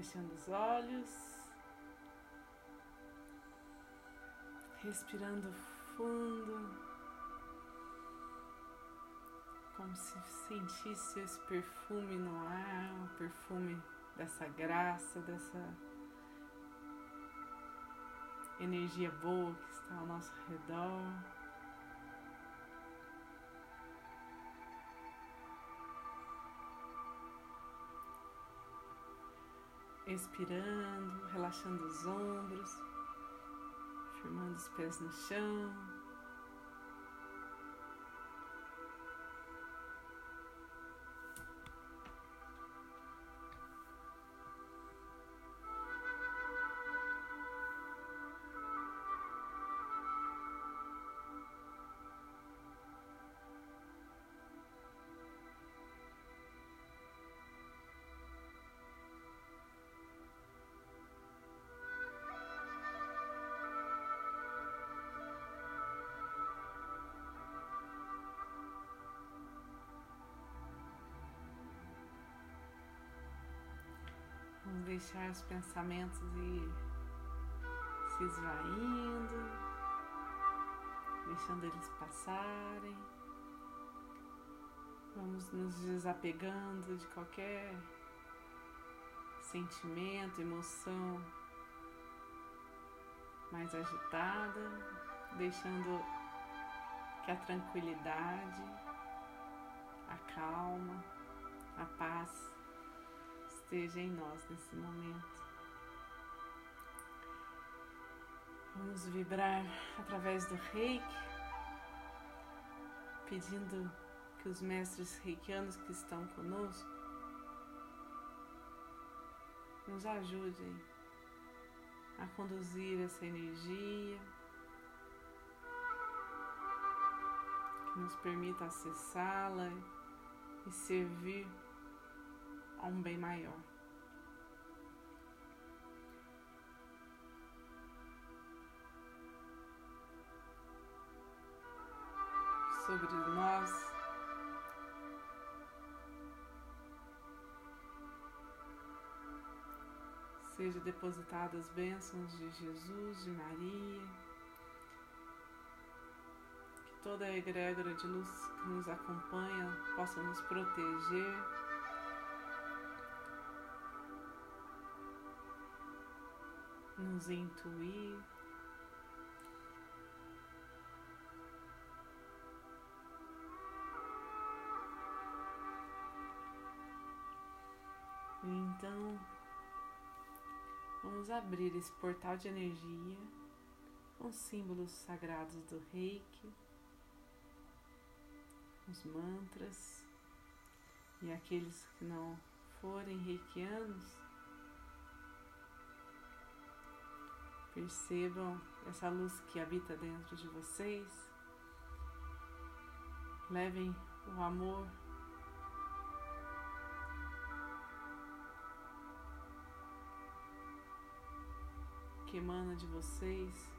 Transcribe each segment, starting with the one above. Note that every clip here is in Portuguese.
fechando os olhos, respirando fundo, como se sentisse esse perfume no ar, o perfume dessa graça, dessa energia boa que está ao nosso redor. Expirando, relaxando os ombros, firmando os pés no chão. Deixar os pensamentos ir se esvaindo, deixando eles passarem. Vamos nos desapegando de qualquer sentimento, emoção mais agitada, deixando que a tranquilidade, a calma, a paz esteja em nós nesse momento. Vamos vibrar através do reiki, pedindo que os mestres reikianos que estão conosco nos ajudem a conduzir essa energia, que nos permita acessá-la e servir a um bem maior. Sobre nós, seja depositadas bênçãos de Jesus, de Maria, que toda a egrégora de luz que nos acompanha possa nos proteger nos intuir. Então, vamos abrir esse portal de energia com símbolos sagrados do reiki, os mantras e aqueles que não forem reikianos Percebam essa luz que habita dentro de vocês. Levem o amor que emana de vocês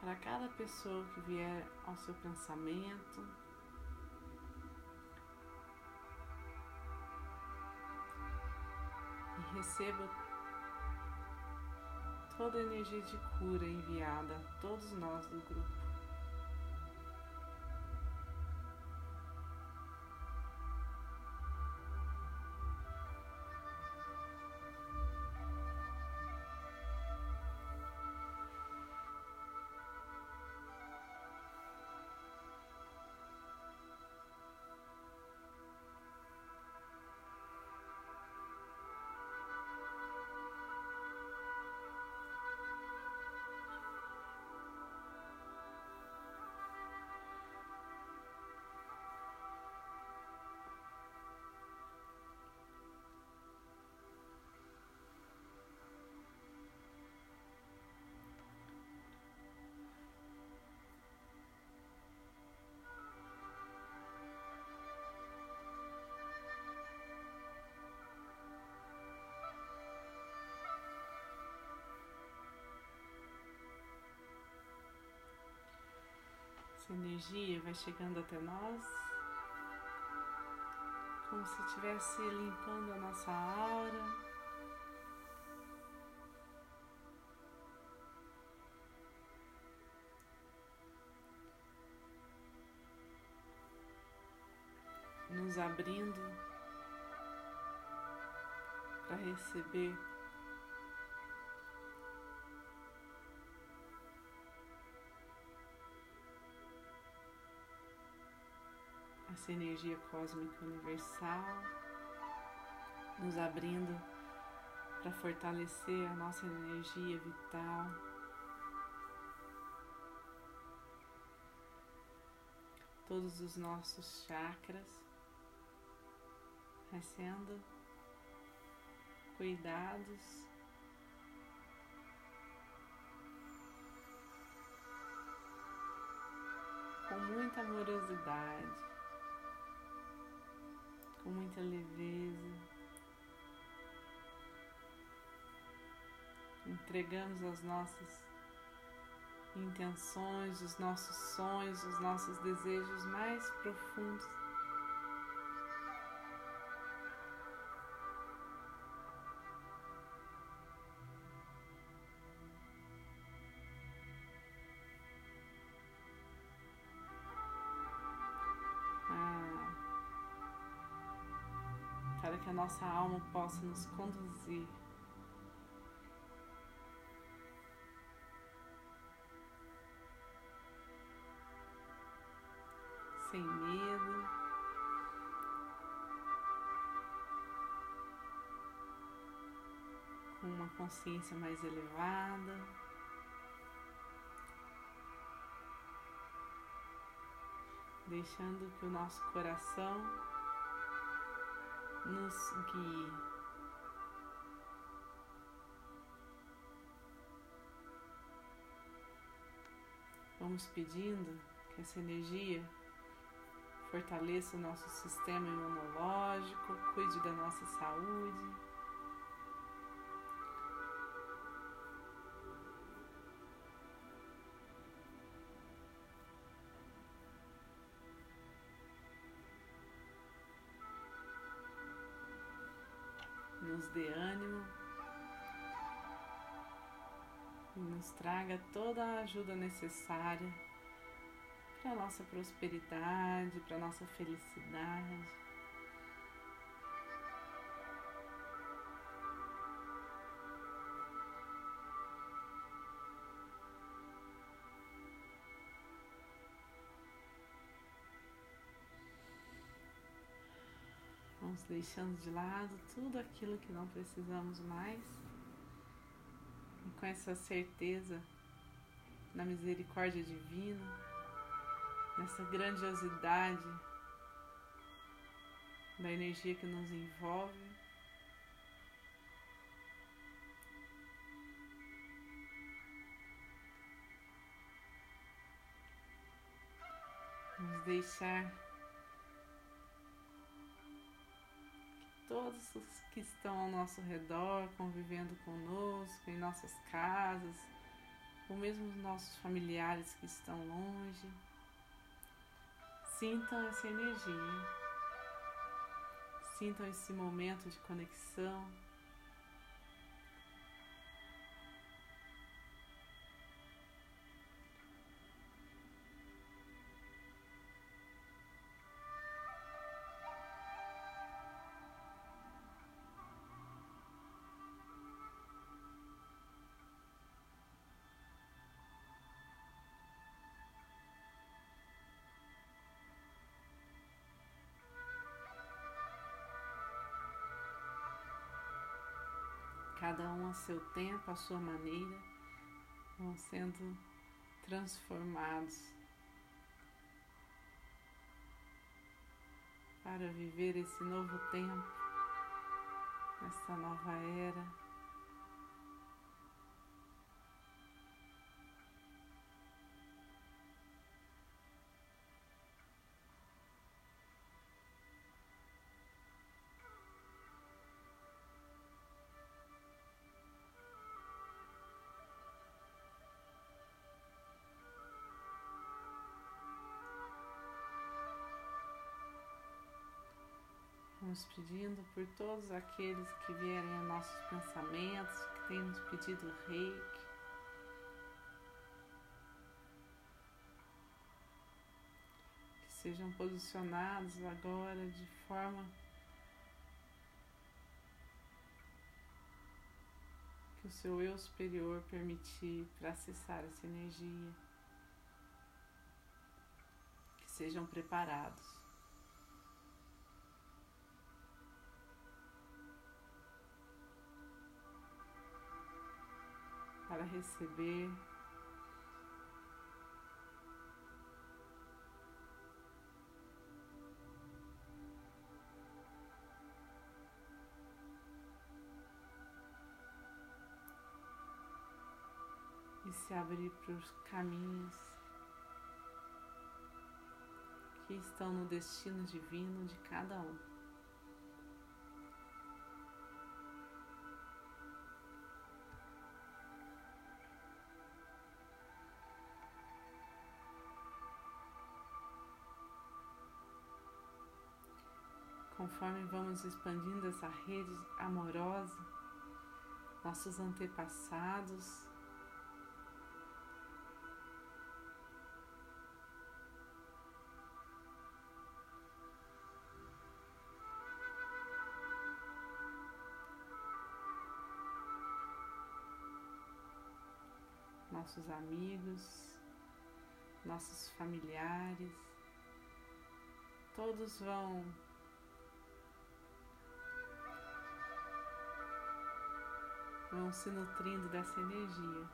para cada pessoa que vier ao seu pensamento. E receba toda a energia de cura enviada a todos nós do grupo. essa energia vai chegando até nós, como se estivesse limpando a nossa aura. Nos abrindo para receber essa energia cósmica universal, nos abrindo para fortalecer a nossa energia vital. Todos os nossos chakras, sendo cuidados. Com muita amorosidade com muita leveza. Entregamos as nossas intenções, os nossos sonhos, os nossos desejos mais profundos. Nossa alma possa nos conduzir. Sem medo, com uma consciência mais elevada. Deixando que o nosso coração nos guie. Vamos pedindo que essa energia fortaleça o nosso sistema imunológico, cuide da nossa saúde. Nos dê ânimo e nos traga toda a ajuda necessária para nossa prosperidade, para nossa felicidade. Deixando de lado tudo aquilo que não precisamos mais. E com essa certeza na misericórdia divina, nessa grandiosidade da energia que nos envolve. Vamos deixar todos os que estão ao nosso redor, convivendo conosco, em nossas casas, ou mesmo os nossos familiares que estão longe. Sintam essa energia, sintam esse momento de conexão. Cada um a seu tempo, a sua maneira, vão sendo transformados para viver esse novo tempo, essa nova era. Vamos pedindo por todos aqueles que vierem a nossos pensamentos, que têm nos pedido reiki. Que sejam posicionados agora de forma que o seu eu superior permitir para acessar essa energia, que sejam preparados. Para receber e se abrir para os caminhos que estão no destino divino de cada um. Conforme vamos expandindo essa rede amorosa, nossos antepassados nossos amigos, nossos familiares, todos vão vão se nutrindo dessa energia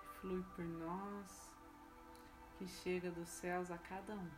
que flui por nós, que chega dos céus a cada um.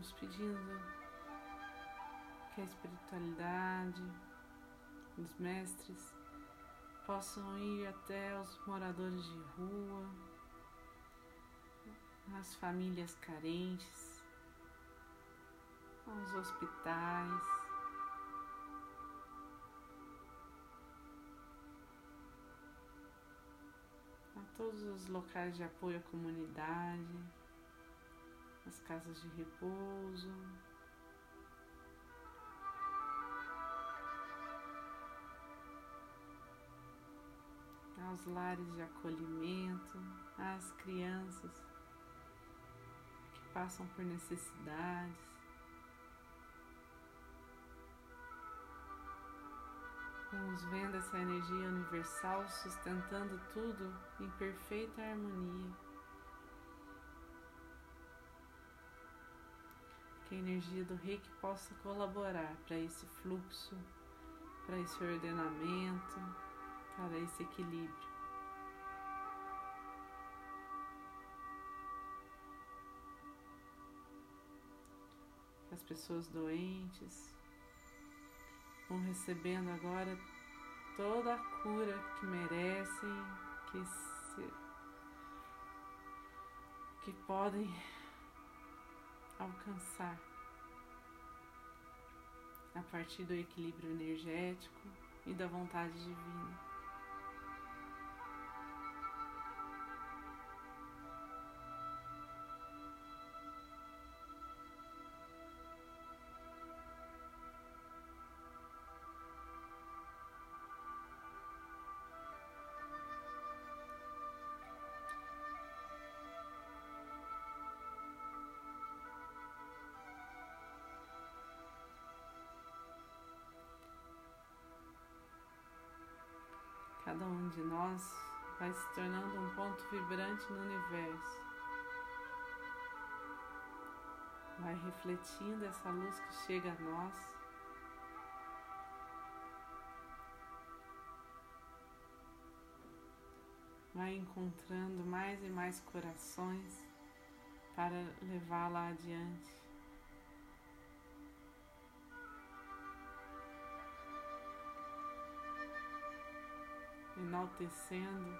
Vamos pedindo que a espiritualidade, os mestres, possam ir até os moradores de rua, as famílias carentes, aos hospitais. A todos os locais de apoio à comunidade as casas de repouso. Aos lares de acolhimento, às crianças que passam por necessidades. Vamos vendo essa energia universal sustentando tudo em perfeita harmonia. Que a energia do reiki possa colaborar para esse fluxo, para esse ordenamento, para esse equilíbrio. As pessoas doentes vão recebendo agora toda a cura que merecem, que, se, que podem alcançar a partir do equilíbrio energético e da vontade divina. Cada um de nós vai se tornando um ponto vibrante no universo. Vai refletindo essa luz que chega a nós. Vai encontrando mais e mais corações para levá-la adiante. Enaltecendo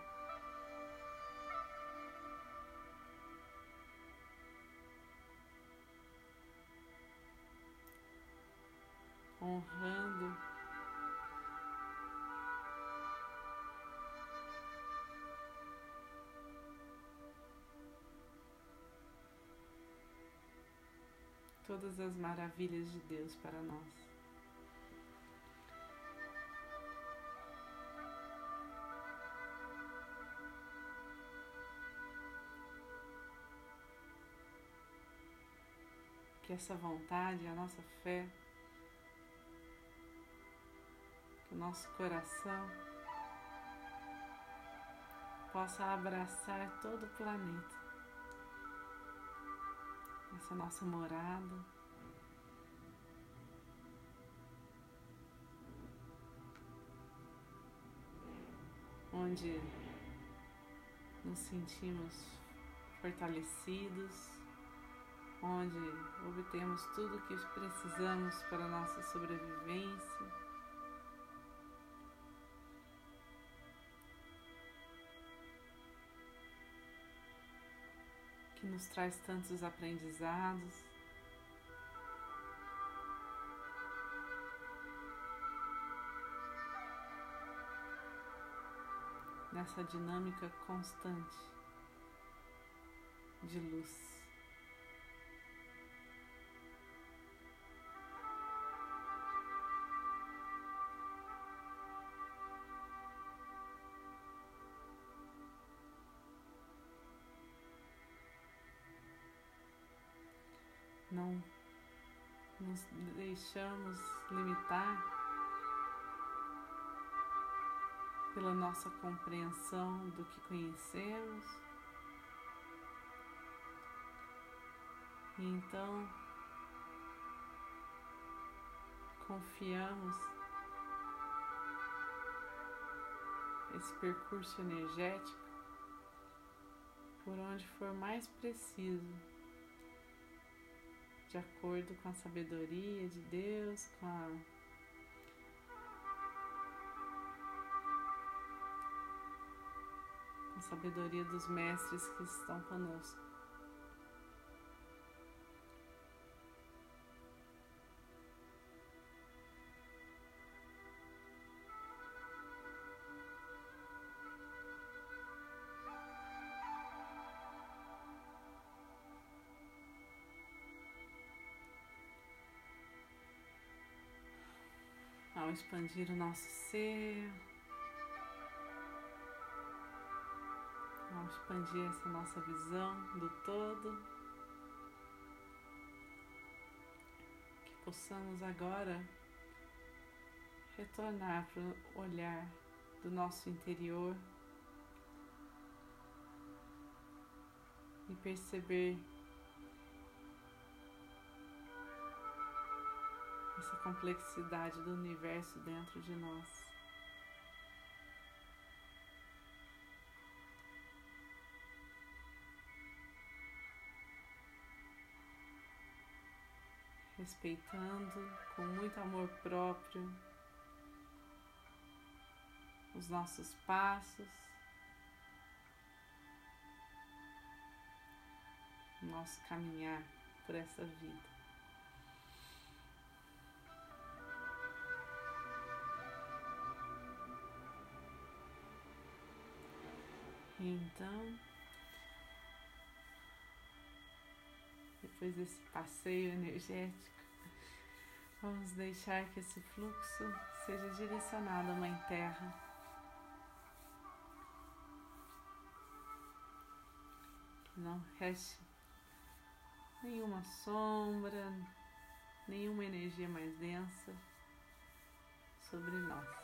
honrando todas as maravilhas de Deus para nós. Que essa vontade, a nossa fé, que o nosso coração possa abraçar todo o planeta essa nossa morada. Onde nos sentimos fortalecidos, onde obtemos tudo o que precisamos para a nossa sobrevivência. que nos traz tantos aprendizados. Nessa dinâmica constante de luz. Deixamos limitar pela nossa compreensão do que conhecemos. E então confiamos esse percurso energético por onde for mais preciso de acordo com a sabedoria de Deus, com a a sabedoria dos mestres que estão conosco. Ao expandir o nosso ser, ao expandir essa nossa visão do todo, que possamos agora retornar para o olhar do nosso interior e perceber essa complexidade do universo dentro de nós. Respeitando com muito amor próprio os nossos passos, nosso caminhar por essa vida. Então, depois desse passeio energético, vamos deixar que esse fluxo seja direcionado à Mãe Terra. Que não reste nenhuma sombra, nenhuma energia mais densa sobre nós.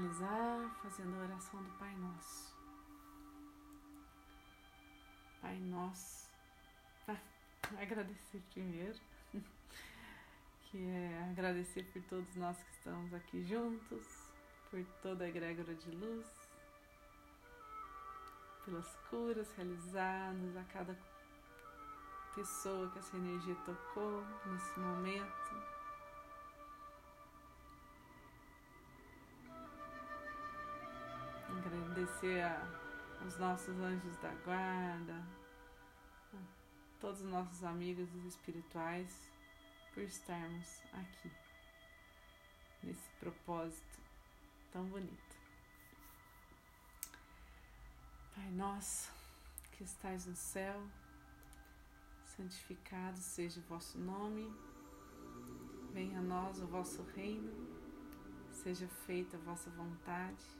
Finalizar fazendo a oração do Pai Nosso. Pai Nosso, agradecer primeiro, que é agradecer por todos nós que estamos aqui juntos, por toda a egrégora de luz, pelas curas realizadas a cada pessoa que essa energia tocou nesse momento. Agradecer a, aos nossos anjos da guarda, a todos os nossos amigos espirituais por estarmos aqui nesse propósito tão bonito. Pai nosso que estais no céu, santificado seja o vosso nome, venha a nós o vosso reino, seja feita a vossa vontade,